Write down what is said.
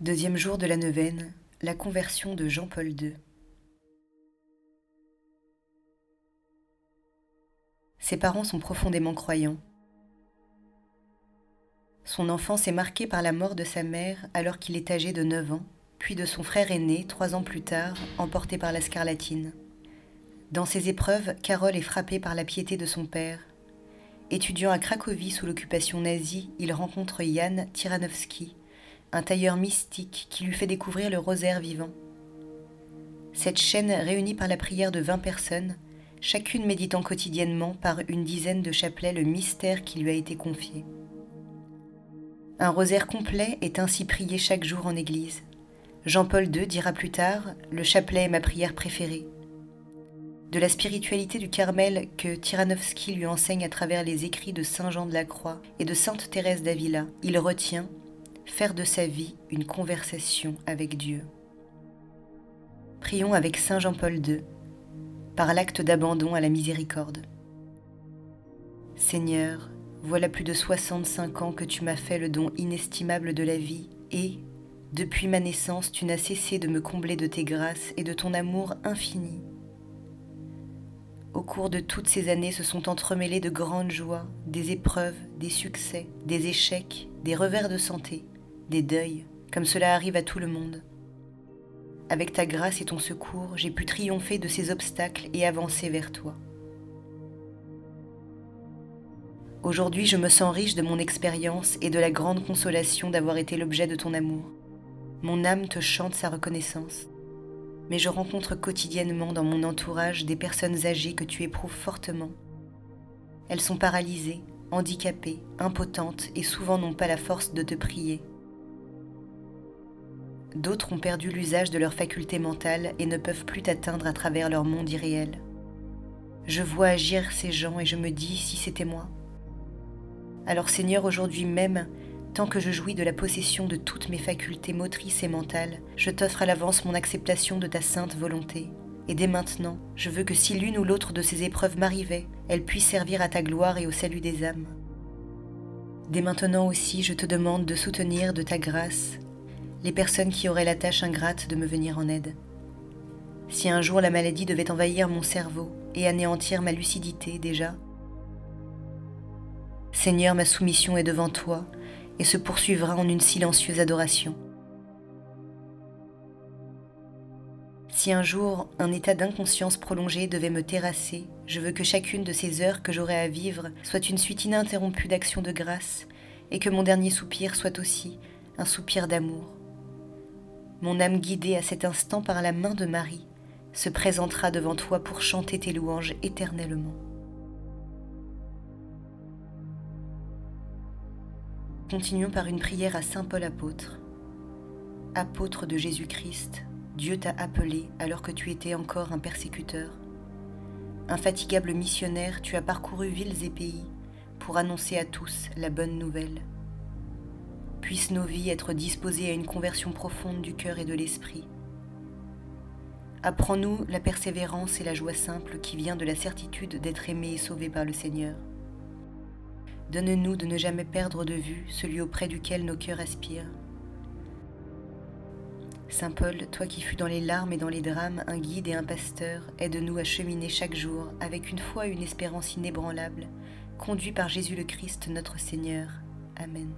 Deuxième jour de la neuvaine, la conversion de Jean-Paul II. Ses parents sont profondément croyants. Son enfance est marquée par la mort de sa mère alors qu'il est âgé de 9 ans, puis de son frère aîné trois ans plus tard, emporté par la scarlatine. Dans ses épreuves, Carole est frappée par la piété de son père. Étudiant à Cracovie sous l'occupation nazie, il rencontre Jan Tyranowski, un tailleur mystique qui lui fait découvrir le rosaire vivant. Cette chaîne réunie par la prière de vingt personnes, chacune méditant quotidiennement par une dizaine de chapelets le mystère qui lui a été confié. Un rosaire complet est ainsi prié chaque jour en Église. Jean-Paul II dira plus tard Le chapelet est ma prière préférée. De la spiritualité du Carmel que Tyranowski lui enseigne à travers les écrits de Saint Jean de la Croix et de Sainte Thérèse d'Avila, il retient faire de sa vie une conversation avec Dieu. Prions avec Saint Jean-Paul II, par l'acte d'abandon à la miséricorde. Seigneur, voilà plus de 65 ans que tu m'as fait le don inestimable de la vie, et, depuis ma naissance, tu n'as cessé de me combler de tes grâces et de ton amour infini. Au cours de toutes ces années se sont entremêlées de grandes joies, des épreuves, des succès, des échecs, des revers de santé, des deuils, comme cela arrive à tout le monde. Avec ta grâce et ton secours, j'ai pu triompher de ces obstacles et avancer vers toi. Aujourd'hui, je me sens riche de mon expérience et de la grande consolation d'avoir été l'objet de ton amour. Mon âme te chante sa reconnaissance. Mais je rencontre quotidiennement dans mon entourage des personnes âgées que tu éprouves fortement. Elles sont paralysées, handicapées, impotentes et souvent n'ont pas la force de te prier. D'autres ont perdu l'usage de leurs facultés mentales et ne peuvent plus t'atteindre à travers leur monde irréel. Je vois agir ces gens et je me dis si c'était moi. Alors Seigneur, aujourd'hui même, tant que je jouis de la possession de toutes mes facultés motrices et mentales, je t'offre à l'avance mon acceptation de ta sainte volonté. Et dès maintenant, je veux que si l'une ou l'autre de ces épreuves m'arrivait, elle puisse servir à ta gloire et au salut des âmes. Dès maintenant aussi, je te demande de soutenir de ta grâce les personnes qui auraient la tâche ingrate de me venir en aide. Si un jour la maladie devait envahir mon cerveau et anéantir ma lucidité déjà, Seigneur, ma soumission est devant toi et se poursuivra en une silencieuse adoration. Si un jour un état d'inconscience prolongé devait me terrasser, je veux que chacune de ces heures que j'aurai à vivre soit une suite ininterrompue d'actions de grâce et que mon dernier soupir soit aussi un soupir d'amour. Mon âme guidée à cet instant par la main de Marie se présentera devant toi pour chanter tes louanges éternellement. Continuons par une prière à Saint Paul apôtre. Apôtre de Jésus-Christ, Dieu t'a appelé alors que tu étais encore un persécuteur. Infatigable missionnaire, tu as parcouru villes et pays pour annoncer à tous la bonne nouvelle. Puissent nos vies être disposées à une conversion profonde du cœur et de l'esprit. Apprends-nous la persévérance et la joie simple qui vient de la certitude d'être aimé et sauvé par le Seigneur. Donne-nous de ne jamais perdre de vue celui auprès duquel nos cœurs aspirent. Saint Paul, toi qui fus dans les larmes et dans les drames un guide et un pasteur, aide-nous à cheminer chaque jour avec une foi et une espérance inébranlables, conduits par Jésus le Christ notre Seigneur. Amen.